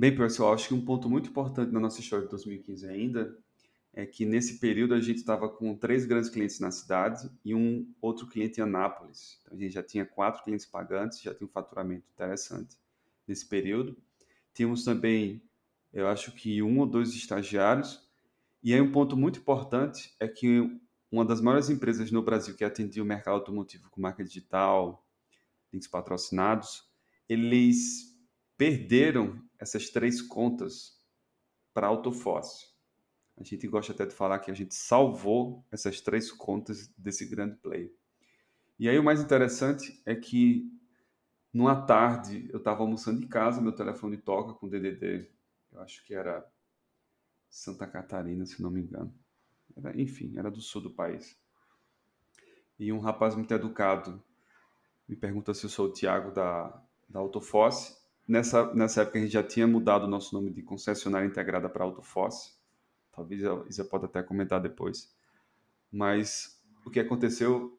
Bem, pessoal, acho que um ponto muito importante na nossa história de 2015 ainda é que nesse período a gente estava com três grandes clientes na cidade e um outro cliente em Anápolis. Então a gente já tinha quatro clientes pagantes, já tinha um faturamento interessante nesse período. Tínhamos também, eu acho que um ou dois estagiários. E aí um ponto muito importante é que uma das maiores empresas no Brasil que atendia o mercado automotivo com marca digital, links patrocinados, eles perderam essas três contas para a Autofoss. A gente gosta até de falar que a gente salvou essas três contas desse grande player. E aí o mais interessante é que numa tarde eu estava almoçando em casa, meu telefone toca com DDD, eu acho que era Santa Catarina, se não me engano. Era, enfim, era do sul do país. E um rapaz muito educado me pergunta se eu sou o Tiago da, da Autofoss. Nessa, nessa época a gente já tinha mudado o nosso nome de concessionária integrada para Autofoss. Talvez a Isa pode até comentar depois. Mas o que aconteceu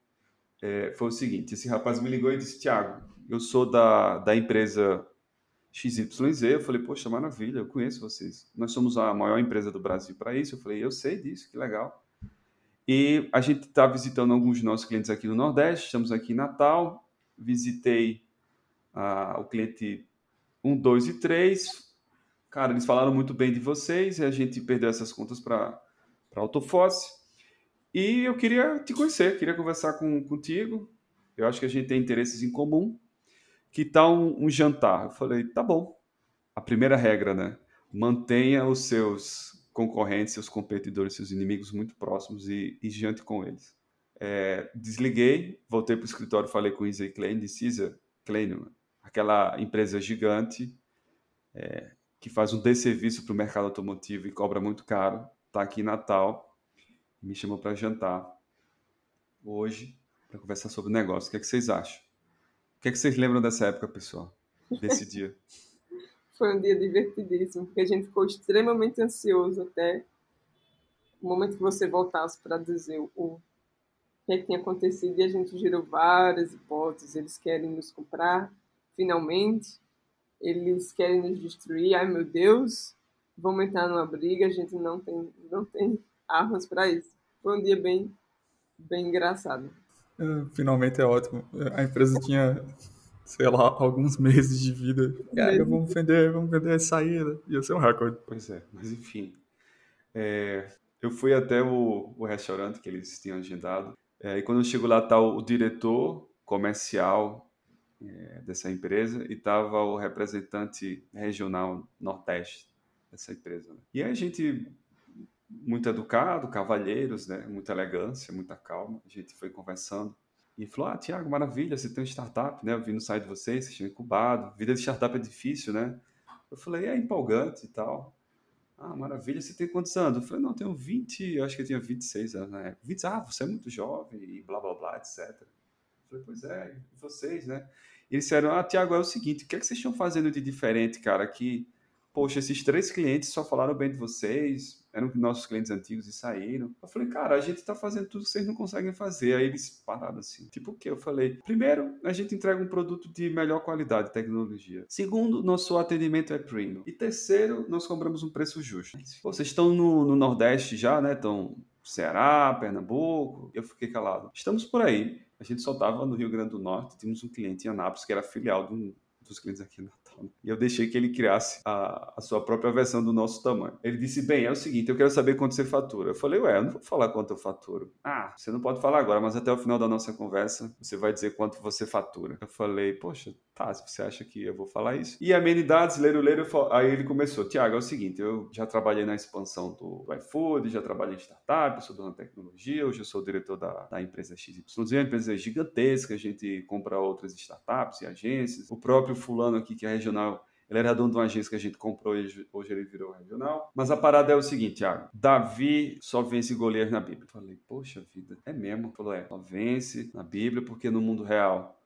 é, foi o seguinte: esse rapaz me ligou e disse, Tiago, eu sou da, da empresa XYZ. Eu falei, poxa, maravilha, eu conheço vocês. Nós somos a maior empresa do Brasil para isso. Eu falei, eu sei disso, que legal. E a gente está visitando alguns dos nossos clientes aqui no Nordeste. Estamos aqui em Natal. Visitei ah, o cliente 1, 2 e 3. Cara, eles falaram muito bem de vocês e a gente perdeu essas contas para Autofosse. E eu queria te conhecer, queria conversar com, contigo. Eu acho que a gente tem interesses em comum. Que tal um, um jantar? Eu falei, tá bom. A primeira regra, né? Mantenha os seus concorrentes, seus competidores, seus inimigos muito próximos e, e jante com eles. É, desliguei, voltei para o escritório, falei com Isa e Klein, disse, Isa, Klein, aquela empresa gigante, é, que faz um desserviço para o mercado automotivo e cobra muito caro, está aqui em Natal, me chamou para jantar hoje para conversar sobre negócio. O que, é que vocês acham? O que, é que vocês lembram dessa época, pessoal? Desse dia? Foi um dia divertidíssimo, porque a gente ficou extremamente ansioso até o momento que você voltasse para dizer o que, é que tinha acontecido e a gente girou várias hipóteses. Eles querem nos comprar, finalmente eles querem nos destruir, ai meu Deus, vamos entrar numa briga, a gente não tem, não tem armas para isso. Foi um dia bem, bem engraçado. É, finalmente é ótimo. A empresa tinha, sei lá, alguns meses de vida. Cara, vamos vender, vamos vender a saída. Ia ser um recorde. Pois é, mas enfim. É, eu fui até o, o restaurante que eles tinham agendado. É, e quando eu chego lá, tá o, o diretor comercial é, dessa empresa e estava o representante regional nordeste dessa empresa. Né? E aí a gente, muito educado, cavalheiros, né? muita elegância, muita calma, a gente foi conversando. E falou, ah, Tiago, maravilha, você tem uma startup, né? Eu vi no site de vocês, vocês tinham incubado. Vida de startup é difícil, né? Eu falei, é empolgante e tal. Ah, maravilha, você tem quantos anos? Eu falei, não, eu tenho 20, eu acho que eu tinha 26 anos na época. 20, ah, você é muito jovem e blá, blá, blá, etc. Eu falei, pois é, e vocês, né? Eles disseram: Ah, Tiago, é o seguinte, o que, é que vocês estão fazendo de diferente, cara? Que, poxa, esses três clientes só falaram bem de vocês, eram nossos clientes antigos e saíram. Eu falei, cara, a gente está fazendo tudo que vocês não conseguem fazer. Aí eles pararam assim. Tipo o quê? Eu falei, primeiro, a gente entrega um produto de melhor qualidade de tecnologia. Segundo, nosso atendimento é premium. E terceiro, nós cobramos um preço justo. Vocês estão no, no Nordeste já, né? Estão Ceará, Pernambuco. Eu fiquei calado. Estamos por aí a gente só estava no Rio Grande do Norte, tínhamos um cliente em Anápolis que era filial de um dos clientes aqui na e eu deixei que ele criasse a, a, sua própria versão do nosso tamanho. Ele disse: Bem, é o seguinte, eu quero saber quanto você fatura. Eu falei: Ué, eu não vou falar quanto eu faturo. Ah, você não pode falar agora, mas até o final da nossa conversa você vai dizer quanto você fatura. Eu falei: Poxa, tá, se você acha que eu vou falar isso. E amenidades, leiro, leiro. Aí ele começou: Tiago, é o seguinte, eu já trabalhei na expansão do iFood, já trabalhei em startup, sou dono da tecnologia, hoje eu sou diretor da, da empresa XYZ, a empresa gigantesca, a gente compra outras startups e agências. O próprio fulano aqui, que é regional, ele era dono de uma agência que a gente comprou e hoje ele virou regional. Mas a parada é o seguinte, Thiago. Davi só vence Golias na Bíblia. Eu falei, poxa vida, é mesmo? Falou, é, só vence na Bíblia porque no mundo real,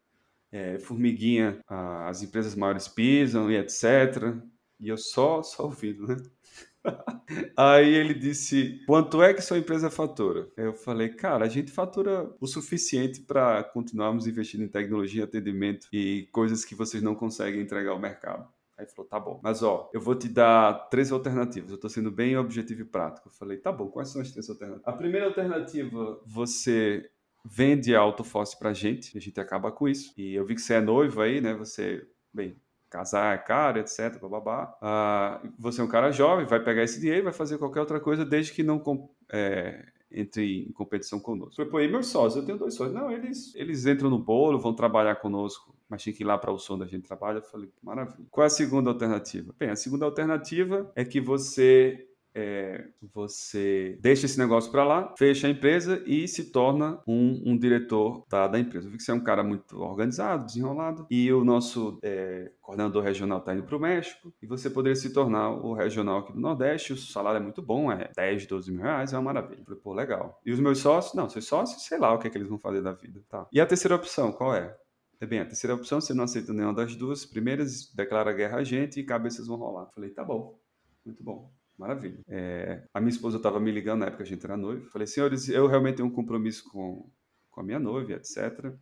é, formiguinha, as empresas maiores pisam e etc. E eu só, só ouvindo, né? Aí ele disse: quanto é que sua empresa fatura? Eu falei, cara, a gente fatura o suficiente para continuarmos investindo em tecnologia, atendimento e coisas que vocês não conseguem entregar ao mercado. Aí falou, tá bom. Mas ó, eu vou te dar três alternativas. Eu tô sendo bem objetivo e prático. Eu falei, tá bom, quais são as três alternativas? A primeira alternativa, você vende a autofosse pra gente, a gente acaba com isso. E eu vi que você é noivo aí, né? Você, bem, casar é caro, etc, bababá. Ah, você é um cara jovem, vai pegar esse dinheiro, vai fazer qualquer outra coisa, desde que não é, entre em competição conosco. Falei, pô, e meus sócios? Eu tenho dois sócios. Não, eles, eles entram no bolo, vão trabalhar conosco, mas tinha que ir lá para o som da gente trabalha. Eu falei, maravilha. Qual é a segunda alternativa? Bem, a segunda alternativa é que você é, você deixa esse negócio para lá, fecha a empresa e se torna um, um diretor da, empresa. Eu vi que você é um cara muito organizado, desenrolado, e o nosso é, coordenador regional está indo para o México, e você poderia se tornar o regional aqui do Nordeste, o salário é muito bom, é 10, 12 mil reais, é uma maravilha. Eu falei, pô, legal. E os meus sócios? Não, seus sócios, sei lá o que é que eles vão fazer da vida. Tá. E a terceira opção, qual é? É bem, a terceira opção, você não aceita nenhuma das duas primeiras, declara guerra a gente e cabeças vão rolar. Falei, tá bom, muito bom. Maravilha. É, a minha esposa estava me ligando na época que a gente era noivo. Falei, senhores, eu realmente tenho um compromisso com, com a minha noiva, etc.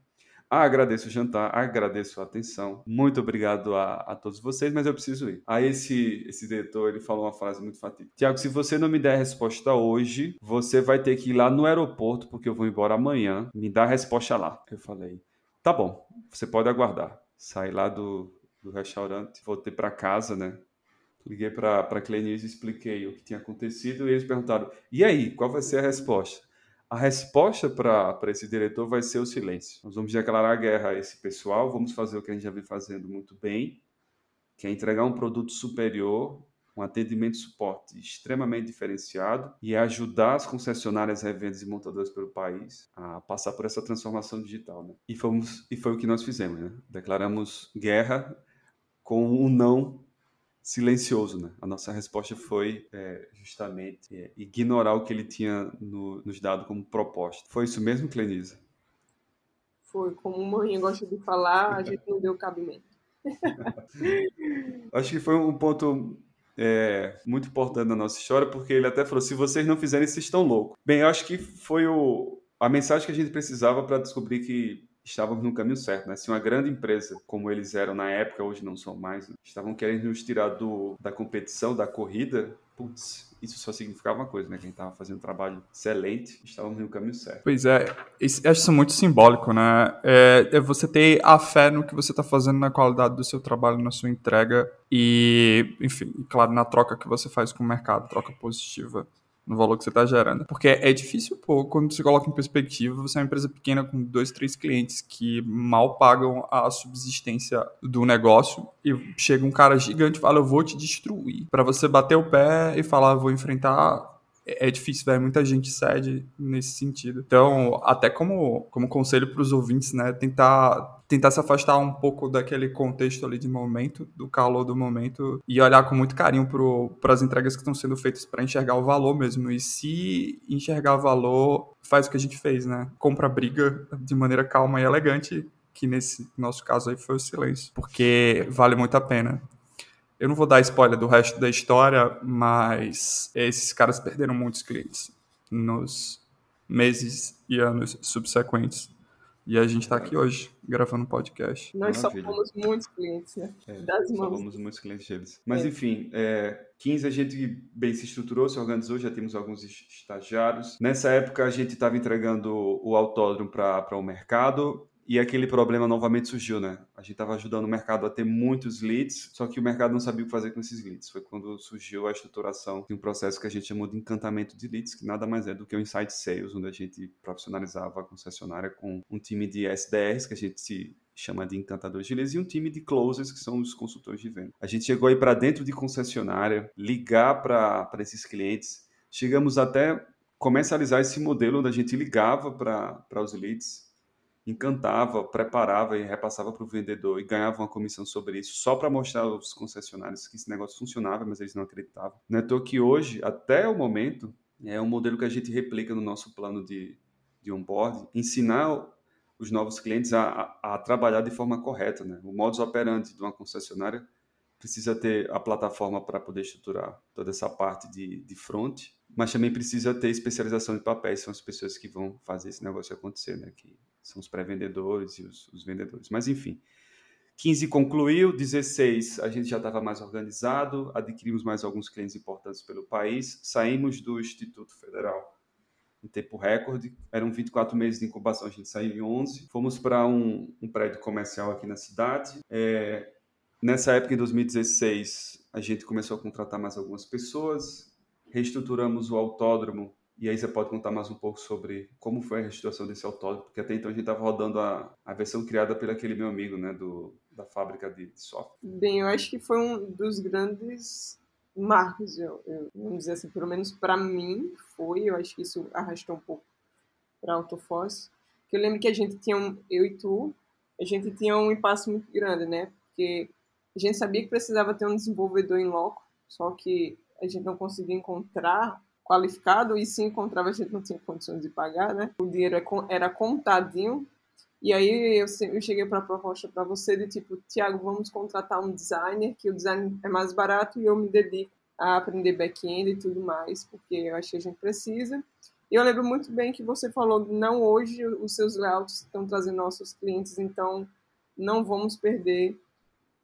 Ah, agradeço o jantar, agradeço a atenção. Muito obrigado a, a, todos vocês, mas eu preciso ir. Aí esse, esse diretor, ele falou uma frase muito fatídica. Tiago, se você não me der a resposta hoje, você vai ter que ir lá no aeroporto, porque eu vou embora amanhã. Me dá a resposta lá. Eu falei, tá bom, você pode aguardar. Saí lá do, do restaurante, voltei para casa, né? Liguei para a Clenise e expliquei o que tinha acontecido e eles perguntaram: e aí, qual vai ser a resposta? A resposta para esse diretor vai ser o silêncio. Nós vamos declarar guerra a esse pessoal, vamos fazer o que a gente já vem fazendo muito bem, que é entregar um produto superior, um atendimento e suporte extremamente diferenciado e ajudar as concessionárias, revendas e montadoras pelo país a passar por essa transformação digital. Né? E, fomos, e foi o que nós fizemos. Né? Declaramos guerra com um não silencioso, né? A nossa resposta foi é, justamente é, ignorar o que ele tinha no, nos dado como proposta. Foi isso mesmo, Clenisa? Foi. Como o Maninha gosta de falar, a gente não deu cabimento. Acho que foi um ponto é, muito importante na nossa história, porque ele até falou: se vocês não fizerem, vocês estão loucos. Bem, eu acho que foi o, a mensagem que a gente precisava para descobrir que estávamos no caminho certo, né? Se uma grande empresa, como eles eram na época, hoje não são mais, né? estavam querendo nos tirar do, da competição, da corrida, putz, isso só significava uma coisa, né? Que a gente estava fazendo um trabalho excelente, estávamos no caminho certo. Pois é, acho isso muito simbólico, né? É, é você ter a fé no que você está fazendo, na qualidade do seu trabalho, na sua entrega e, enfim, claro, na troca que você faz com o mercado, troca positiva no valor que você está gerando. Porque é difícil, pô, quando você coloca em perspectiva, você é uma empresa pequena com dois, três clientes que mal pagam a subsistência do negócio e chega um cara gigante e fala, eu vou te destruir. Para você bater o pé e falar, vou enfrentar é difícil, velho. Muita gente cede nesse sentido. Então, até como, como conselho para os ouvintes, né? Tentar, tentar se afastar um pouco daquele contexto ali de momento, do calor do momento, e olhar com muito carinho para as entregas que estão sendo feitas para enxergar o valor mesmo. E se enxergar valor, faz o que a gente fez, né? Compra briga de maneira calma e elegante, que nesse nosso caso aí foi o silêncio, porque vale muito a pena. Eu não vou dar spoiler do resto da história, mas esses caras perderam muitos clientes nos meses e anos subsequentes. E a gente está aqui hoje, gravando um podcast. Nós Maravilha. só fomos muitos clientes, né? É, das mãos. Só fomos muitos clientes deles. Mas, é. enfim, é, 15 a gente bem se estruturou, se organizou, já temos alguns estagiários. Nessa época, a gente estava entregando o autódromo para o mercado e aquele problema novamente surgiu, né? A gente estava ajudando o mercado a ter muitos leads, só que o mercado não sabia o que fazer com esses leads. Foi quando surgiu a estruturação de um processo que a gente chamou de encantamento de leads, que nada mais é do que o Inside Sales, onde a gente profissionalizava a concessionária com um time de SDRs, que a gente se chama de encantadores de leads, e um time de closers, que são os consultores de venda. A gente chegou aí para dentro de concessionária, ligar para esses clientes, chegamos até comercializar esse modelo onde a gente ligava para os leads, encantava, preparava e repassava para o vendedor e ganhava uma comissão sobre isso, só para mostrar aos concessionários que esse negócio funcionava, mas eles não acreditavam. Não é que hoje, até o momento, é um modelo que a gente replica no nosso plano de, de onboard, ensinar os novos clientes a, a, a trabalhar de forma correta. Né? O modus operandi de uma concessionária precisa ter a plataforma para poder estruturar toda essa parte de, de front, mas também precisa ter especialização de papéis, são as pessoas que vão fazer esse negócio acontecer, né? que são os pré-vendedores e os, os, vendedores. Mas, enfim, 15 concluiu, 16 a gente já estava mais organizado, adquirimos mais alguns clientes importantes pelo país, saímos do Instituto Federal em tempo recorde, eram 24 meses de incubação, a gente saiu em 11, fomos para um, um, prédio comercial aqui na cidade. É, nessa época, em 2016, a gente começou a contratar mais algumas pessoas, reestruturamos o autódromo e aí você pode contar mais um pouco sobre como foi a reestruturação desse autódromo, porque até então a gente estava rodando a, a versão criada pelo aquele meu amigo, né, do, da fábrica de, software. Bem, eu acho que foi um dos grandes marcos, eu, eu, vamos dizer assim, pelo menos para mim foi, eu acho que isso arrastou um pouco para Autofoss, que eu lembro que a gente tinha, um, eu e tu, a gente tinha um impasse muito grande, né, porque a gente sabia que precisava ter um desenvolvedor em loco, só que a gente não conseguia encontrar qualificado e se encontrava a gente não tinha condições de pagar, né? O dinheiro é era contadinho. E aí eu, cheguei para a proposta para você de tipo, Tiago, vamos contratar um designer, que o design é mais barato e eu me dedico a aprender back-end e tudo mais, porque eu acho que a gente precisa. E eu lembro muito bem que você falou, não hoje os seus layouts estão trazendo nossos clientes, então não vamos perder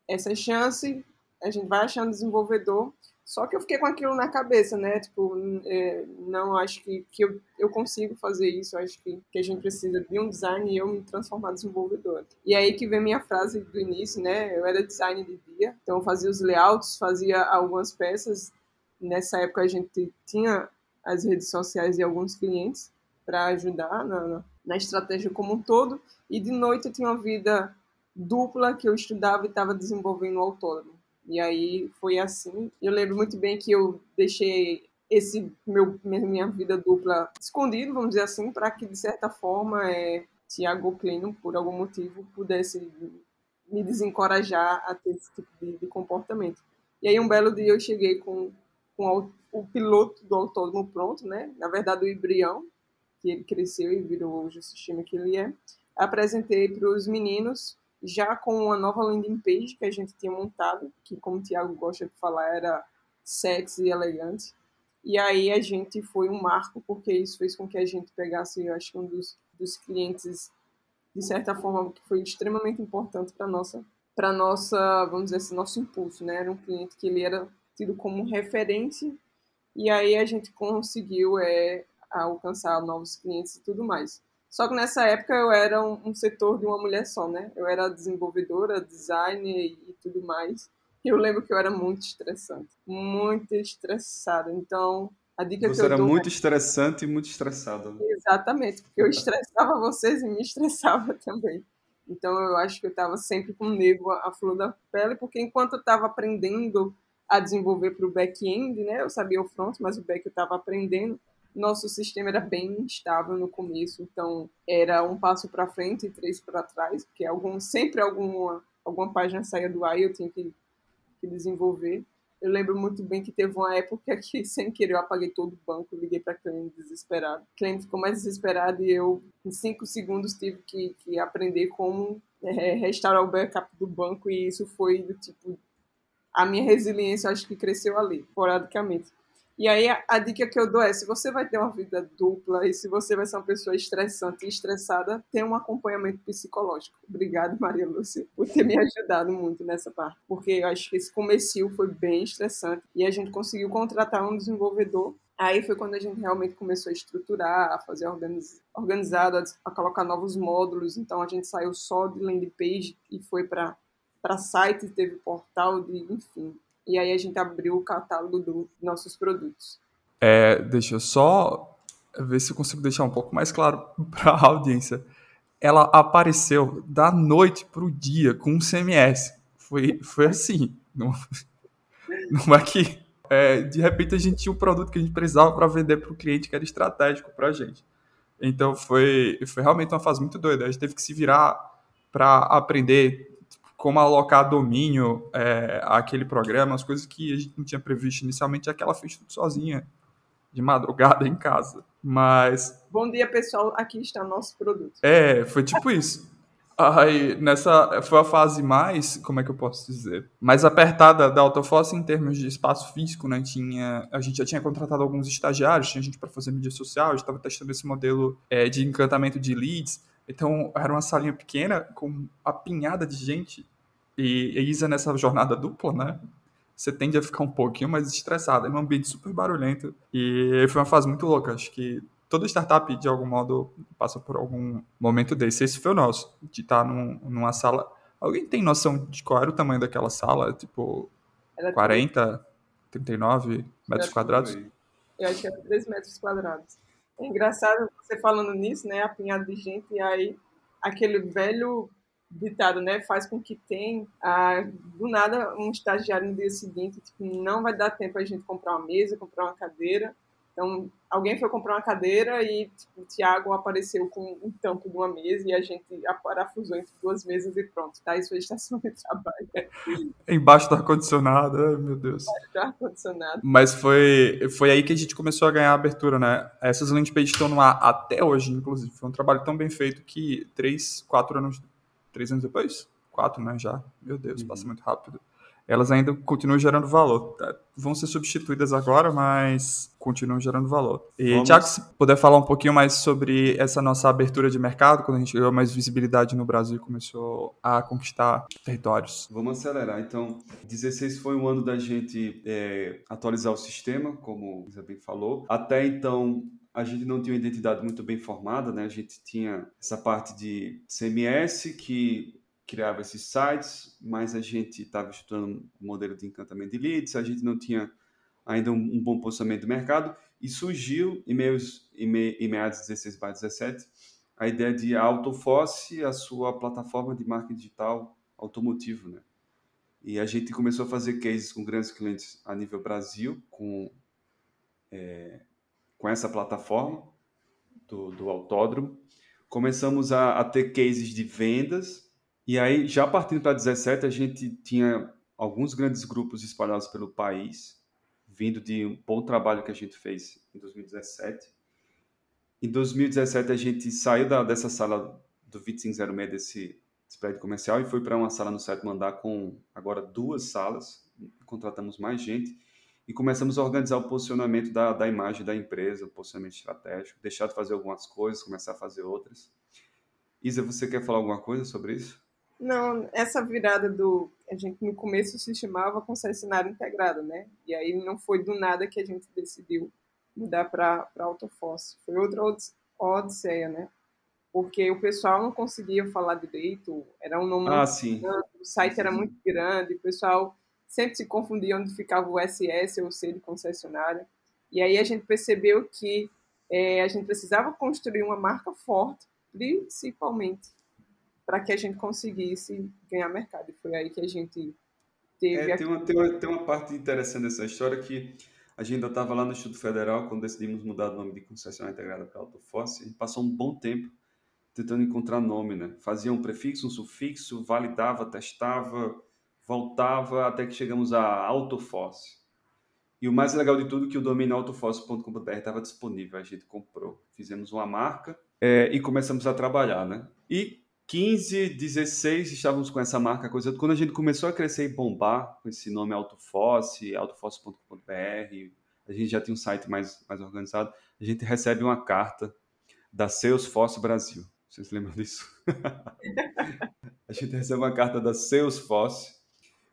essa chance. A gente vai achar um desenvolvedor só que eu fiquei com aquilo na cabeça, né? Tipo, é, não acho que, que eu, eu consigo fazer isso, acho que, que a gente precisa de um design e eu me transformar em desenvolvedor. E aí que vem minha frase do início, né? Eu era design de dia, então eu fazia os layouts, fazia algumas peças. Nessa época a gente tinha as redes sociais de alguns clientes para ajudar na, na estratégia como um todo. E de noite eu tinha uma vida dupla que eu estudava e estava desenvolvendo o autônomo. E aí foi assim. Eu lembro muito bem que eu deixei esse meu minha vida dupla escondido, vamos dizer assim, para que de certa forma é, Tiago Clino, por algum motivo, pudesse me desencorajar a ter esse tipo de, de comportamento. E aí um belo dia eu cheguei com, com o, o piloto do autônomo pronto, né? Na verdade o embrião, que ele cresceu e virou hoje o sistema que ele é. Apresentei para os meninos já com uma nova landing page que a gente tinha montado, que como o Thiago gosta de falar, era sexy e elegante. E aí a gente foi um marco, porque isso fez com que a gente pegasse, eu acho, um dos, dos clientes, de certa forma, que foi extremamente importante para nossa para nossa, vamos dizer assim, nosso impulso, né? Era um cliente que ele era tido como referente e aí a gente conseguiu é, alcançar novos clientes e tudo mais. Só que nessa época eu era um, um, setor de uma mulher só, né? Eu era desenvolvedora, designer e, tudo mais. E eu lembro que eu era muito estressante, muito estressada. Então, a dica Você que eu era dou... muito estressante e muito estressada. Exatamente, porque eu estressava vocês e me estressava também. Então, eu acho que eu estava sempre com nervo à flor da pele, porque enquanto eu estava aprendendo a desenvolver para o back-end, né? Eu sabia o front, mas o back eu estava aprendendo nosso sistema era bem instável no começo, então era um passo para frente e três para trás, porque algum, sempre alguma, alguma página saía do ar e eu tinha que, que desenvolver. Eu lembro muito bem que teve uma época que, sem querer, eu apaguei todo o banco, liguei para cliente desesperado. O cliente ficou mais desesperado e eu, em cinco segundos, tive que, que aprender como é, restaurar o backup do banco e isso foi do tipo. A minha resiliência, acho que cresceu ali, esporadicamente. E aí a, a, dica que eu dou é, se você vai ter uma vida dupla e se você vai ser uma pessoa estressante e estressada, tenha um acompanhamento psicológico. Obrigada, Maria Lúcia, por ter me ajudado muito nessa parte. Porque eu acho que esse começo foi bem estressante e a gente conseguiu contratar um desenvolvedor Aí foi quando a gente realmente começou a estruturar, a fazer organiz... organizado, a, a colocar novos módulos. Então a gente saiu só de landing page e foi para site, teve portal, de, enfim, e aí a gente abriu o catálogo dos nossos produtos. É, deixa eu só ver se eu consigo deixar um pouco mais claro para a audiência. Ela apareceu da noite para o dia com um CMS. Foi, foi assim. Não, não é que é, de repente a gente tinha um produto que a gente precisava para vender para o cliente que era estratégico para a gente. Então foi, foi realmente uma fase muito doida. A gente teve que se virar para aprender como alocar domínio é, àquele programa, as coisas que a gente não tinha previsto inicialmente, é que ela fez tudo sozinha, de madrugada em casa. Mas. Bom dia, pessoal. Aqui está o nosso produto. É, foi tipo isso. Aí, nessa foi a fase mais, como é que eu posso dizer, mais apertada da Autofossa em termos de espaço físico, né? Tinha, a gente já tinha contratado alguns estagiários, tinha gente para fazer mídia social, a gente estava testando esse modelo é, de encantamento de leads. Então, era uma salinha pequena com apinhada de gente E, Isa nessa jornada dupla, né? Você tende a ficar um pouquinho mais estressado, é um ambiente super barulhento. E foi uma fase muito louca. Acho que toda startup, de algum modo, passa por algum momento desse. Esse foi o nosso, de estar num, numa sala. Alguém tem noção de qual era o tamanho daquela sala? Tipo, era 40, 39 metros quadrados? Eu acho que era 3 metros quadrados. Engraçado você falando nisso, né? Apinhado de gente, e aí aquele velho ditado, né? Faz com que tem, ah, do nada, um estagiário no dia seguinte, tipo, não vai dar tempo a gente comprar uma mesa, comprar uma cadeira, então, alguém foi comprar uma cadeira e tipo, o Tiago apareceu com um tampo de uma mesa e a gente parafusou entre duas mesas e pronto, tá? Isso é estação de trabalho. Embaixo do ar-condicionado, meu Deus. Embaixo do ar-condicionado. Mas foi, foi aí que a gente começou a ganhar a abertura, né? Essas landing pages estão no ar até hoje, inclusive. Foi um trabalho tão bem feito que três, quatro anos, três anos depois? Quatro, né? Já. Meu Deus, uhum. passa muito rápido elas ainda continuam gerando valor. Tá? Vão ser substituídas agora, mas continuam gerando valor. E, Vamos... Tiago, se puder falar um pouquinho mais sobre essa nossa abertura de mercado, quando a gente ganhou mais visibilidade no Brasil e começou a conquistar territórios. Vamos acelerar. Então, 16 foi um ano da gente é, atualizar o sistema, como o bem falou. Até então, a gente não tinha uma identidade muito bem formada, né? A gente tinha essa parte de CMS que criava esses sites, mas a gente estava estudando um modelo de encantamento de leads, a gente não tinha ainda um, um bom posicionamento do mercado, e surgiu, em, em, me, em meados de 16 para 17, a ideia de Autofosse, a sua plataforma de marketing digital automotivo, né? E a gente começou a fazer cases com grandes clientes a nível Brasil, com, é, com essa plataforma do, do autódromo. Começamos a, a ter cases de vendas, e aí, já partindo para 17, a gente tinha alguns grandes grupos espalhados pelo país, vindo de um bom trabalho que a gente fez em 2017. Em 2017, a gente saiu da, dessa sala do 2506, desse, desse prédio comercial, e foi para uma sala no sétimo andar com agora duas salas. Contratamos mais gente e começamos a organizar o posicionamento da, da imagem da empresa, o posicionamento estratégico, deixar de fazer algumas coisas, começar a fazer outras. Isa, você quer falar alguma coisa sobre isso? Não, essa virada do. A gente no começo se chamava concessionário integrado, né? E aí não foi do nada que a gente decidiu mudar para Autofoss. Foi outra odisseia, né? Porque o pessoal não conseguia falar direito, era um nome ah, sim. Grande, o site era muito grande, o pessoal sempre se confundia onde ficava o SS ou o C de concessionária. E aí a gente percebeu que é, a gente precisava construir uma marca forte, principalmente para que a gente conseguisse ganhar mercado. E foi aí que a gente teve. É, tem, uma, tem, uma, tem uma parte interessante dessa história que a gente ainda estava lá no Instituto Federal quando decidimos mudar o nome de concessionária integrada para Autofosse. A gente passou um bom tempo tentando encontrar nome, né? Fazia um prefixo, um sufixo, validava, testava, voltava até que chegamos a Autofosse. E o mais legal de tudo é que o domínio autofosse.com.br estava disponível, a gente comprou. Fizemos uma marca é, e começamos a trabalhar, né? E 15, 16 estávamos com essa marca, coisa. Quando a gente começou a crescer e bombar com esse nome Autofosse, autofosse.com.br, a gente já tinha um site mais, mais organizado, a gente recebe uma carta da Salesforce Brasil. Vocês lembram disso? a gente recebe uma carta da Salesforce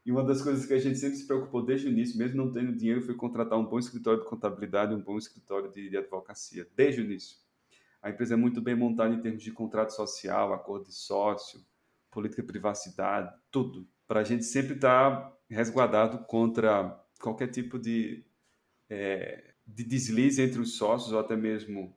e uma das coisas que a gente sempre se preocupou desde o início, mesmo não tendo dinheiro, foi contratar um bom escritório de contabilidade um bom escritório de, de advocacia, desde o início. A empresa é muito bem montada em termos de contrato social, acordo de sócio, política de privacidade, tudo. Para a gente sempre estar tá resguardado contra qualquer tipo de, é, de deslize entre os sócios ou até mesmo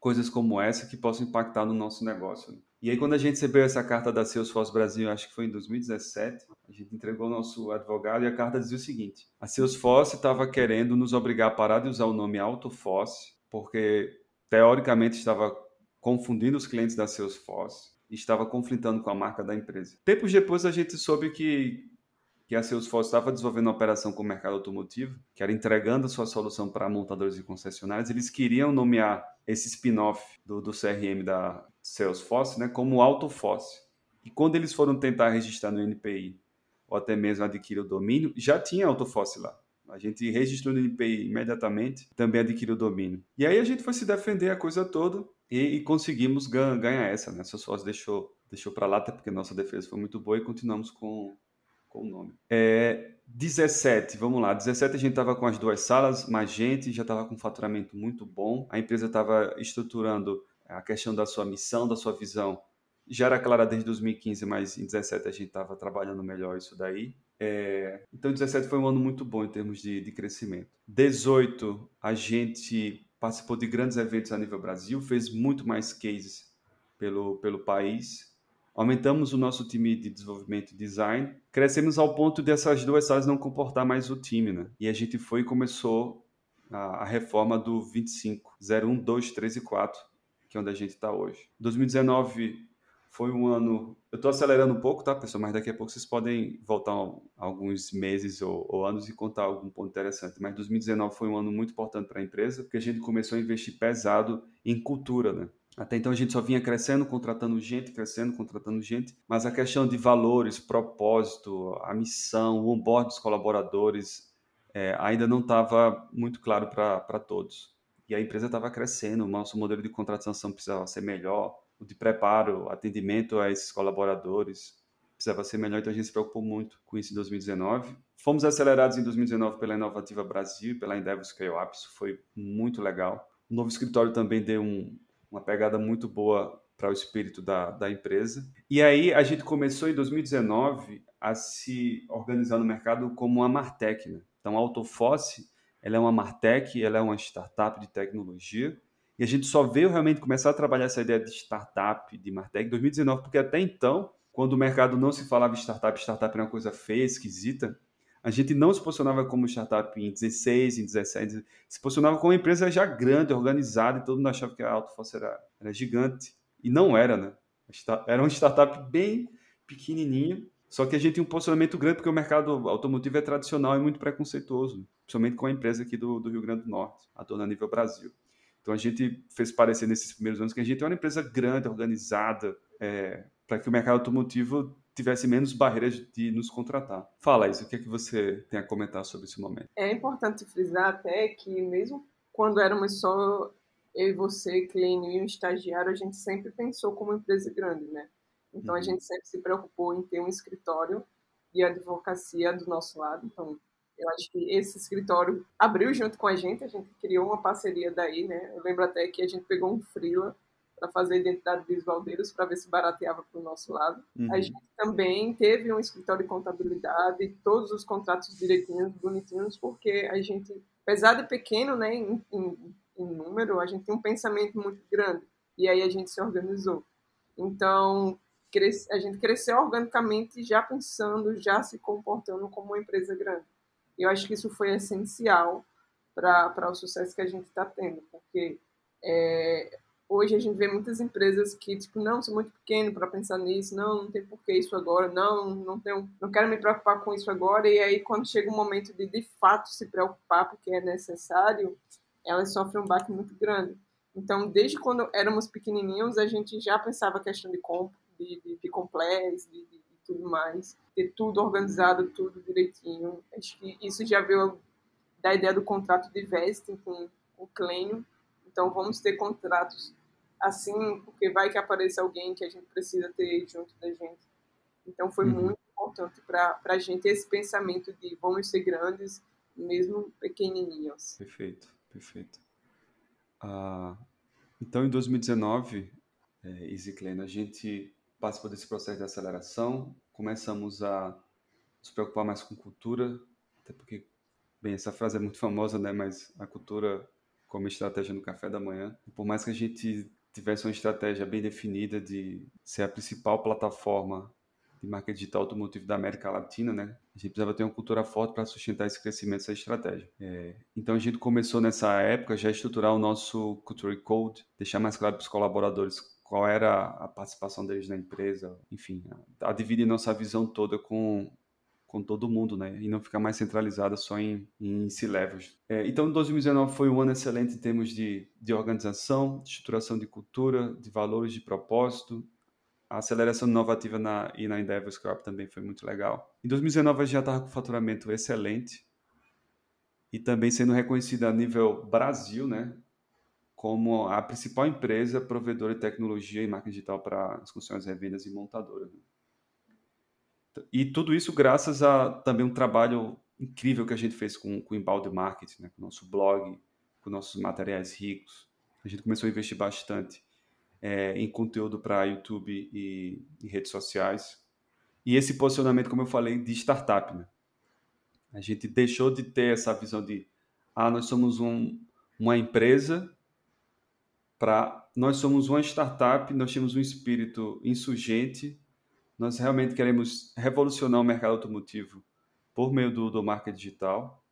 coisas como essa que possam impactar no nosso negócio. E aí, quando a gente recebeu essa carta da Salesforce Brasil, acho que foi em 2017, a gente entregou ao nosso advogado e a carta dizia o seguinte: a Salesforce estava querendo nos obrigar a parar de usar o nome Autoforce, porque teoricamente estava confundindo os clientes da Salesforce e estava conflitando com a marca da empresa. Tempos depois a gente soube que que a Salesforce estava desenvolvendo uma operação com o mercado automotivo, que era entregando a sua solução para montadores e concessionários. Eles queriam nomear esse spin-off do, do, CRM da Salesforce né, como Autoforce. E quando eles foram tentar registrar no NPI, ou até mesmo adquirir o domínio, já tinha Autoforce lá. A gente registrou no INPI imediatamente, também adquiriu o domínio. E aí a gente foi se defender a coisa toda e, e conseguimos ganhar essa, né? Só deixou, deixou para lá, até porque nossa defesa foi muito boa e continuamos com, com o nome. É, 17, vamos lá. 17 a gente estava com as duas salas, mais gente, já estava com um faturamento muito bom. A empresa estava estruturando a questão da sua missão, da sua visão. Já era clara desde 2015, mas em 17 a gente estava trabalhando melhor isso daí. É, então, 17 foi um ano muito bom em termos de, de crescimento. 18, a gente participou de grandes eventos a nível Brasil, fez muito mais cases pelo, pelo país aumentamos o nosso time de desenvolvimento e design, crescemos ao ponto dessas duas salas não comportar mais o time, né? E a gente foi e começou a, a reforma do 25, 01, 2, 3 e 4, que é onde a gente está hoje. 2019 foi um ano. Eu estou acelerando um pouco, tá, pessoal? Mas daqui a pouco vocês podem voltar alguns meses ou, ou, anos e contar algum ponto interessante. Mas 2019 foi um ano muito importante para a empresa, porque a gente começou a investir pesado em cultura, né? Até então a gente só vinha crescendo, contratando gente, crescendo, contratando gente, mas a questão de valores, propósito, a missão, o onboard dos colaboradores é, ainda não estava muito claro para todos. E a empresa estava crescendo, o nosso modelo de contratação precisava ser melhor, o de preparo, atendimento a esses colaboradores precisava ser melhor, então a gente se preocupou muito com isso em 2019. Fomos acelerados em 2019 pela Inovativa Brasil, pela Endeavor Scale Up, isso foi muito legal. O novo escritório também deu um, uma pegada muito boa para o espírito da, da empresa. E aí a gente começou em 2019 a se organizar no mercado como uma Martech. Né? Então a Autofosse ela é uma Martech, ela é uma startup de tecnologia. E a gente só veio realmente começar a trabalhar essa ideia de startup, de Martech, em 2019, porque até então, quando o mercado não se falava startup, startup era uma coisa feia, esquisita, a gente não se posicionava como startup em 16, em 17, se posicionava como uma empresa já grande, organizada, e todo mundo achava que a Autofoss era, era gigante. E não era, né? Era uma startup bem pequenininha, só que a gente tinha um posicionamento grande porque o mercado automotivo é tradicional e muito preconceituoso, principalmente com a empresa aqui do, do Rio Grande do Norte, a dona nível Brasil. Então a gente fez parecer nesses primeiros anos que a gente é uma empresa grande, organizada, é, para que o mercado automotivo tivesse menos barreiras de nos contratar. Fala isso, o que é que você tem a comentar sobre esse momento? É importante frisar até que mesmo quando éramos só eu e você, Clênio e um estagiário, a gente sempre pensou como empresa grande, né? Então uhum. a gente sempre se preocupou em ter um escritório de advocacia do nosso lado. Então eu acho que esse escritório abriu junto com a gente, a gente criou uma parceria daí, né? Eu lembro até que a gente pegou um freela para fazer a identidade visual deles, para ver se barateava para o nosso lado. Uhum. A gente também teve um escritório de contabilidade, todos os contratos direitinhos, bonitinhos, porque a gente, apesar de pequeno né, em, em, em número, a gente tem um pensamento muito grande. E aí a gente se organizou. Então, a gente cresceu organicamente já pensando, já se comportando como uma empresa grande. Eu acho que isso foi essencial para o sucesso que a gente está tendo, porque é, hoje a gente vê muitas empresas que, tipo, não, sou muito pequeno para pensar nisso, não, não tem por que isso agora, não, não tenho, não quero me preocupar com isso agora, e aí quando chega o momento de de fato se preocupar porque é necessário, elas sofrem um baque muito grande. Então, desde quando éramos pequenininhos, a gente já pensava a questão de comp, de, de, de complex, de, de, tudo mais, ter tudo organizado, tudo direitinho. Acho que isso já veio da ideia do contrato de vesting com, o Clênio. Então, vamos ter contratos assim, porque vai que apareça alguém que a gente precisa ter junto da gente. Então foi uhum. muito importante para a gente esse pensamento de vamos ser grandes, mesmo pequenininhos. Perfeito, perfeito. Ah, então, em 2019, é, Easy Clean, a gente participou desse processo de aceleração, começamos a nos preocupar mais com cultura, até porque, bem, essa frase é muito famosa, né? Mas a cultura como estratégia no café da manhã. Por mais que a gente tivesse uma estratégia bem definida de ser a principal plataforma de marketing digital automotivo da América Latina, né? A gente precisava ter uma cultura forte para sustentar esse crescimento, essa estratégia. É, então a gente começou nessa época já a estruturar o nosso Culture Code, deixar mais claro para os colaboradores qual era a participação deles na empresa, enfim, a, a dividir nossa visão toda com com todo mundo, né? E não ficar mais centralizada só em, em C-Levels. É, então, 2019 foi um ano excelente em termos de, de organização, de estruturação de cultura, de valores, de propósito. A aceleração inovativa na, e na Endeavor Scrap também foi muito legal. Em 2019, a gente já estava com faturamento excelente e também sendo reconhecida a nível Brasil, né? Como a principal empresa provedora de tecnologia e marketing digital para as funções revendas e montadoras. Né? E tudo isso graças a também um trabalho incrível que a gente fez com, com o Embalde Marketing, né? com o nosso blog, com nossos materiais ricos. A gente começou a investir bastante é, em conteúdo para YouTube e, e, redes sociais. E esse posicionamento, como eu falei, de startup. Né? A gente deixou de ter essa visão de ah, nós somos um, uma empresa para nós somos uma startup, nós temos um espírito insurgente, nós realmente queremos revolucionar o mercado automotivo por meio do, do marketing digital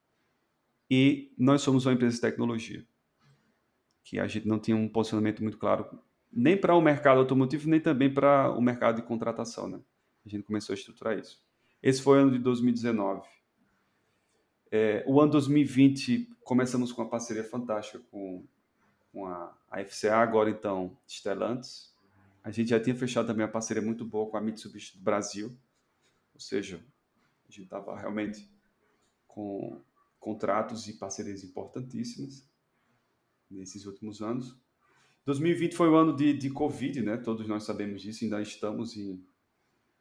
e nós somos uma empresa de tecnologia que a gente não tinha um posicionamento muito claro nem para o mercado automotivo nem também para o mercado de contratação, né? A gente começou a estruturar isso. Esse foi o ano de 2019. É, o ano 2020 começamos com uma parceria fantástica com com a, a FCA, agora então Stellantis. A gente já tinha fechado também uma parceria muito boa com a Mitsubishi do Brasil, ou seja, a gente estava realmente com contratos e parcerias importantíssimas nesses últimos anos. 2020 foi o ano de, de Covid, né? Todos nós sabemos disso, ainda estamos em,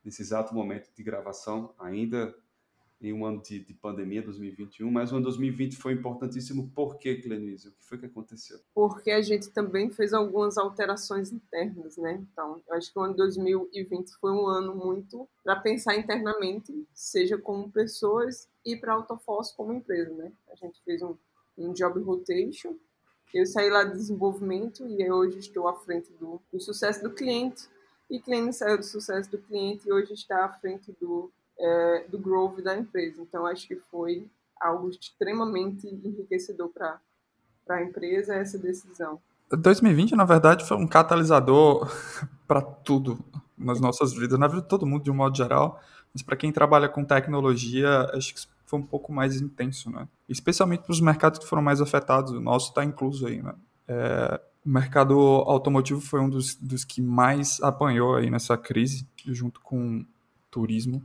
nesse exato momento de gravação, ainda em um ano de, de, pandemia, 2021, mas o ano 2020 foi importantíssimo. Por que, Clenise? O que foi que aconteceu? Porque a gente também fez algumas alterações internas, né? Então, eu acho que o ano 2020 foi um ano muito para pensar internamente, seja como pessoas e para a Autoforce como empresa, né? A gente fez um, um job rotation. Eu saí lá de desenvolvimento e hoje estou à frente do, do sucesso do cliente. E cliente saiu do sucesso do cliente e hoje está à frente do é, do growth da empresa. Então, acho que foi algo extremamente enriquecedor para a empresa essa decisão. 2020, na verdade, foi um catalisador para tudo nas nossas vidas, na vida de todo mundo, de um modo geral. Mas para quem trabalha com tecnologia, acho que foi um pouco mais intenso, né? Especialmente para os mercados que foram mais afetados. O nosso está incluso aí, né? É, o mercado automotivo foi um dos, dos que mais apanhou aí nessa crise, junto com turismo.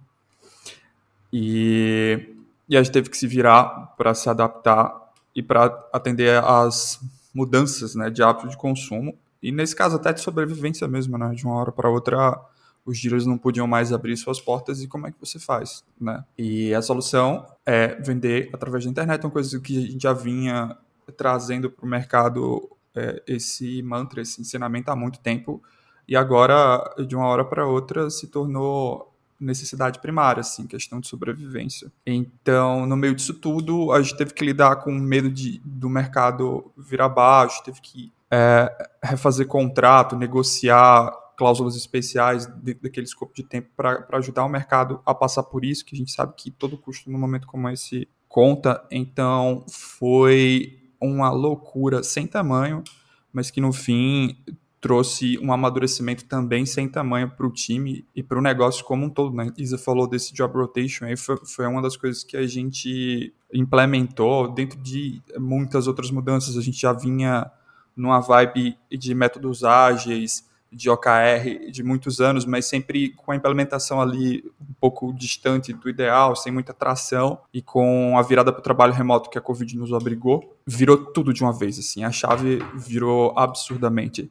E, e a gente teve que se virar para se adaptar e para atender às mudanças né, de hábito de consumo. E nesse caso, até de sobrevivência mesmo, né? De uma hora para outra, os dealers não podiam mais abrir suas portas e como é que você faz, né? E a solução é vender através da internet, uma coisa que a gente já vinha trazendo para o mercado é, esse mantra, esse ensinamento há muito tempo. E agora, de uma hora para outra, se tornou necessidade primária, assim, questão de sobrevivência. Então, no meio disso tudo, a gente teve que lidar com medo de, do mercado vir abaixo, teve que é, refazer contrato, negociar cláusulas especiais dentro daquele escopo de tempo para ajudar o mercado a passar por isso, que a gente sabe que todo custo num momento como esse conta. Então, foi uma loucura sem tamanho, mas que no fim trouxe um amadurecimento também sem tamanho para o time e para o negócio como um todo. Né? Isa falou desse job rotation, aí foi, foi uma das coisas que a gente implementou dentro de muitas outras mudanças. A gente já vinha numa vibe de métodos ágeis, de OKR de muitos anos, mas sempre com a implementação ali um pouco distante do ideal, sem muita tração e com a virada para o trabalho remoto que a Covid nos obrigou, virou tudo de uma vez, assim, a chave virou absurdamente.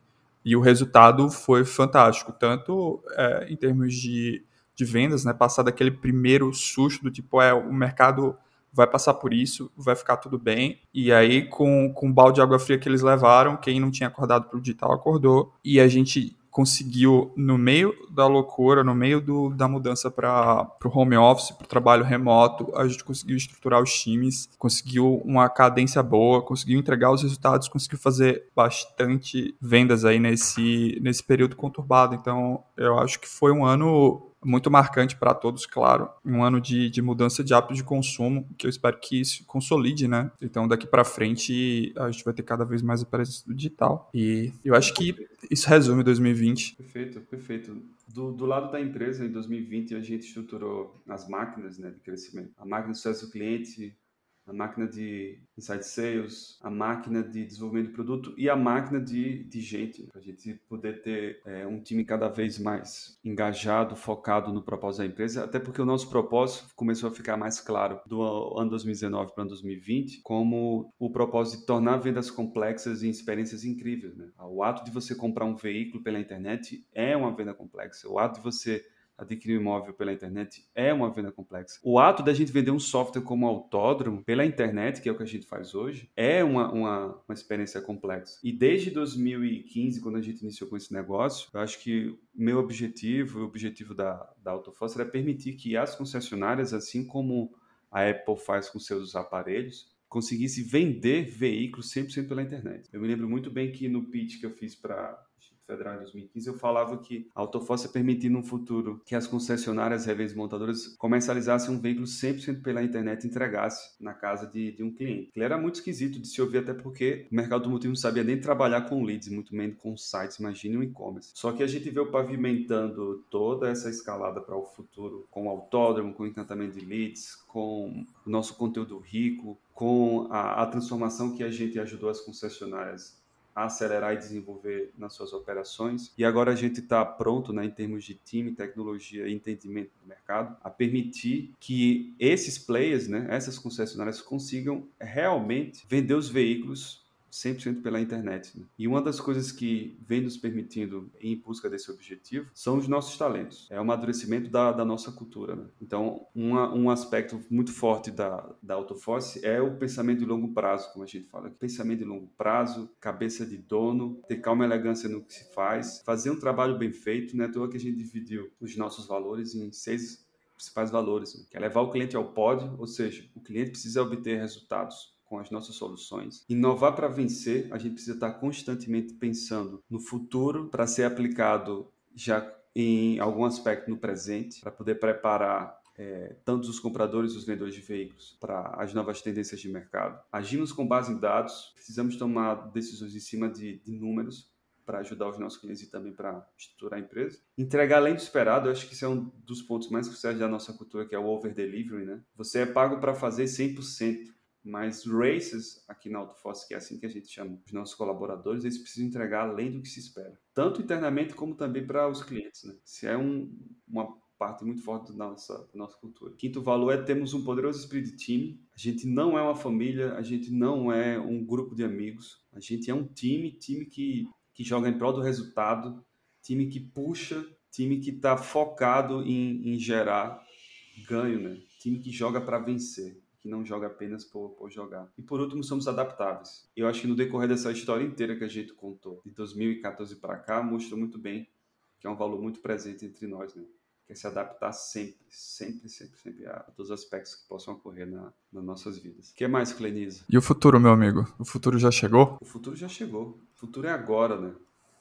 E o resultado foi fantástico, tanto é, em termos de, de vendas, né? Passar daquele primeiro susto do tipo, é, o mercado vai passar por isso, vai ficar tudo bem. E aí, com, com o balde de água fria que eles levaram, quem não tinha acordado para o digital acordou. E a gente conseguiu, no meio da loucura, no meio do, da mudança para o home office, para o trabalho remoto, a gente conseguiu estruturar os times, conseguiu uma cadência boa, conseguiu entregar os resultados, conseguiu fazer bastante vendas aí nesse, nesse período conturbado. Então, eu acho que foi um ano muito marcante para todos, claro. Um ano de, de mudança de hábito de consumo, que eu espero que isso consolide, né? Então, daqui para frente, a gente vai ter cada vez mais a presença do digital. E eu acho que isso resume 2020. Perfeito, perfeito. Do, do lado da empresa, em 2020, a gente estruturou as máquinas né, de crescimento. A máquina de sucesso do cliente, a máquina de inside sales, a máquina de desenvolvimento de produto e a máquina de, de gente, para a gente poder ter é, um time cada vez mais engajado, focado no propósito da empresa, até porque o nosso propósito começou a ficar mais claro do ano 2019 para o ano 2020, como o propósito de tornar vendas complexas e experiências incríveis. Né? O ato de você comprar um veículo pela internet é uma venda complexa, o ato de você adquirir um imóvel pela internet é uma venda complexa. O ato da gente vender um software como autódromo pela internet, que é o que a gente faz hoje, é uma, uma, uma experiência complexa. E desde 2015, quando a gente iniciou com esse negócio, eu acho que meu objetivo, o objetivo da, da Autofossa era permitir que as concessionárias, assim como a Apple faz com seus aparelhos, conseguisse vender veículos 100% pela internet. Eu me lembro muito bem que no pitch que eu fiz para Federal em 2015, eu falava que a Autofossa permitir no futuro que as concessionárias, revendas montadoras comercializassem um veículo 100% pela internet e entregasse na casa de, de um cliente. Ele era muito esquisito de se ouvir, até porque o mercado automotivo não sabia nem trabalhar com leads, muito menos com sites, imagine um e-commerce. Só que a gente veio pavimentando toda essa escalada para o futuro com o autódromo, com o encantamento de leads, com o nosso conteúdo rico, com a, a transformação que a gente ajudou as concessionárias acelerar e desenvolver nas suas operações. E agora a gente está pronto, né, em termos de time, tecnologia e entendimento do mercado, a permitir que esses players, né, essas concessionárias, consigam realmente vender os veículos 100% pela internet. Né? E uma das coisas que vem nos permitindo em busca desse objetivo são os nossos talentos. É o amadurecimento da, da nossa cultura. Né? Então, uma, um aspecto muito forte da, da Autoforce é o pensamento de longo prazo, como a gente fala. Pensamento de longo prazo, cabeça de dono, ter calma e elegância no que se faz, fazer um trabalho bem feito. Não é toa que a gente dividiu os nossos valores em seis principais valores, né? que é levar o cliente ao pódio, ou seja, o cliente precisa obter resultados com as nossas soluções. Inovar para vencer, a gente precisa estar constantemente pensando no futuro para ser aplicado já em algum aspecto no presente, para poder preparar é, tanto os compradores e os vendedores de veículos para as novas tendências de mercado. Agimos com base em dados, precisamos tomar decisões em cima de, de números para ajudar os nossos clientes e também para estruturar a empresa. Entregar além do esperado, eu acho que isso é um dos pontos mais cruciais da nossa cultura, que é o over delivery, né? Você é pago para fazer 100%. Mas races, aqui na AutoForce, que é assim que a gente chama os nossos colaboradores, eles precisam entregar além do que se espera. Tanto internamente como também para os clientes. Né? Se é um, uma parte muito forte da nossa, da nossa cultura. Quinto valor é termos um poderoso espírito de time. A gente não é uma família, a gente não é um grupo de amigos. A gente é um time, time que, que joga em prol do resultado, time que puxa, time que está focado em, em gerar ganho, né? Time que joga para vencer que não joga apenas por, por, jogar. E por último, somos adaptáveis. Eu acho que no decorrer dessa história inteira que a gente contou, de 2014 para cá, mostra muito bem que é um valor muito presente entre nós, né? Que é se adaptar sempre, sempre, sempre, sempre a todos os aspectos que possam ocorrer na, nas nossas vidas. O que mais, Clenisa? E o futuro, meu amigo? O futuro já chegou? O futuro já chegou. O futuro é agora, né?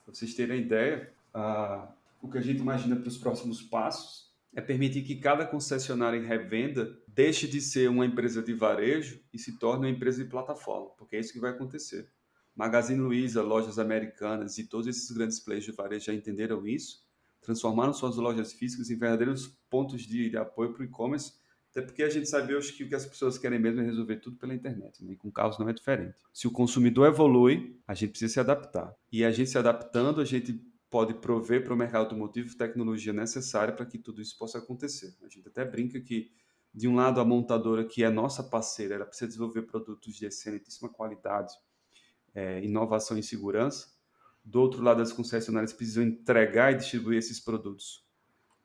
Pra vocês terem ideia, uh, o que a gente imagina para os próximos passos é permitir que cada concessionária em revenda deixe de ser uma empresa de varejo e se torne uma empresa de plataforma, porque é isso que vai acontecer. Magazine Luiza, lojas americanas e todos esses grandes players de varejo já entenderam isso, transformaram suas lojas físicas em verdadeiros pontos de, de apoio para o e-commerce, até porque a gente sabe hoje que o que as pessoas querem mesmo é resolver tudo pela internet, né? e com carros não é diferente. Se o consumidor evolui, a gente precisa se adaptar. E a gente se adaptando, a gente pode prover para o mercado automotivo tecnologia necessária para que tudo isso possa acontecer. A gente até brinca que, de um lado, a montadora, que é nossa parceira, ela precisa desenvolver produtos de excelentíssima qualidade, é, inovação e segurança. Do outro lado, as concessionárias precisam entregar e distribuir esses produtos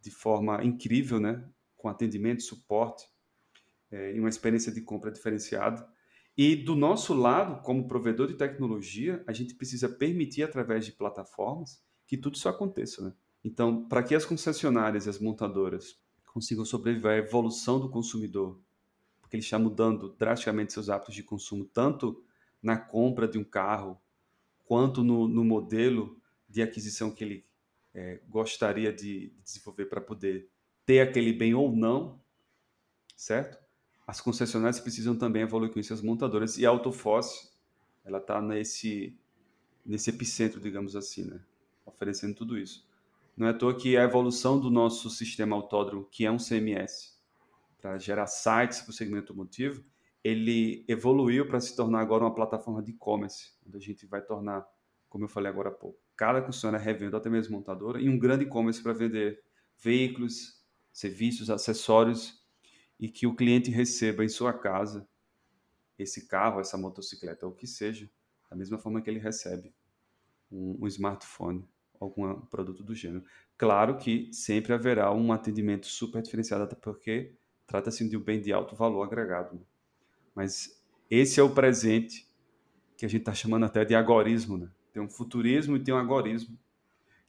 de forma incrível, né? com atendimento, suporte é, e uma experiência de compra diferenciada. E do nosso lado, como provedor de tecnologia, a gente precisa permitir, através de plataformas, que tudo isso aconteça. Né? Então, para que as concessionárias e as montadoras consigam sobreviver à evolução do consumidor, porque ele está mudando drasticamente seus hábitos de consumo, tanto na compra de um carro, quanto no, no modelo de aquisição que ele é, gostaria de, de desenvolver para poder ter aquele bem ou não, certo? As concessionárias precisam também evoluir com isso, as montadoras. E a Autofoss, ela está nesse, nesse epicentro, digamos assim, né? Oferecendo tudo isso. Não é à toa que a evolução do nosso sistema autódromo, que é um CMS, para gerar sites para o segmento automotivo, ele evoluiu para se tornar agora uma plataforma de e-commerce, onde a gente vai tornar, como eu falei agora há pouco, cada concessionária revenda, até mesmo montadora, e um grande e-commerce para vender veículos, serviços, acessórios, e que o cliente receba em sua casa esse carro, essa motocicleta, ou o que seja, da mesma forma que ele recebe um, um smartphone algum produto do gênero. Claro que sempre haverá um atendimento super diferenciado, até porque trata-se de um bem de alto valor agregado. Mas esse é o presente que a gente está chamando até de agorismo. Né? Tem um futurismo e tem um agorismo.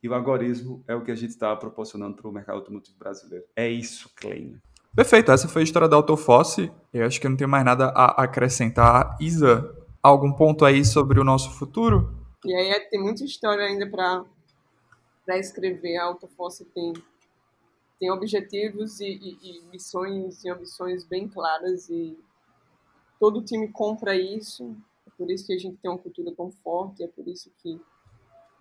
E o agorismo é o que a gente está proporcionando para o mercado automotivo brasileiro. É isso, Klein. Perfeito, essa foi a história da Autofosse. Eu acho que eu não tenho mais nada a acrescentar. Isa, algum ponto aí sobre o nosso futuro? E aí tem muita história ainda para escrever. A Autofosse tem, tem objetivos e, e, e missões e ambições bem claras e todo time compra isso. É por isso que a gente tem uma cultura tão forte, é por isso que,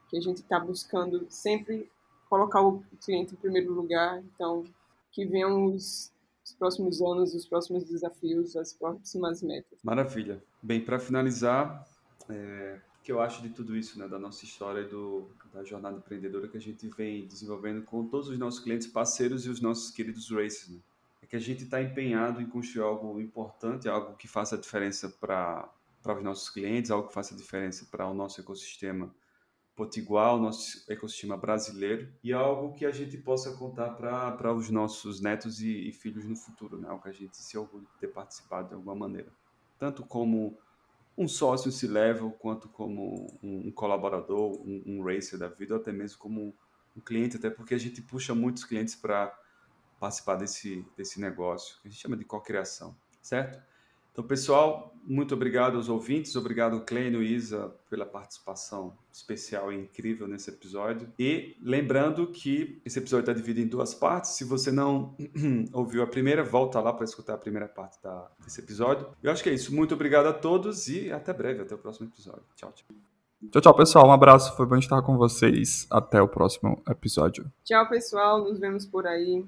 que a gente está buscando sempre colocar o cliente em primeiro lugar. Então, que venham os os próximos anos, os próximos desafios, as próximas metas. Maravilha. Bem, para finalizar, é, que eu acho de tudo isso, né, da nossa história e do, da jornada empreendedora que a gente vem desenvolvendo com todos os nossos clientes parceiros e os nossos queridos races, né? é que a gente está empenhado em construir algo importante, algo que faça diferença para os nossos clientes, algo que faça diferença para o nosso ecossistema potiguar, o nosso ecossistema brasileiro, e algo que a gente possa contar para os nossos netos e, e, filhos no futuro, né? algo que a gente se orgulha de ter participado de alguma maneira. Tanto como um sócio se level, quanto como um, um colaborador, um, um, racer da vida, ou até mesmo como um cliente, até porque a gente puxa muitos clientes para participar desse, desse negócio, que a gente chama de cocriação, certo? Então, pessoal, muito obrigado aos ouvintes, obrigado Clênio e Isa pela participação especial e incrível nesse episódio. E lembrando que esse episódio está dividido em duas partes. Se você não ouviu a primeira, volta lá para escutar a primeira parte da, desse episódio. Eu acho que é isso. Muito obrigado a todos e até breve, até o próximo episódio. Tchau, tchau. Tchau, tchau, pessoal. Um abraço. Foi bom estar com vocês. Até o próximo episódio. Tchau, pessoal. Nos vemos por aí.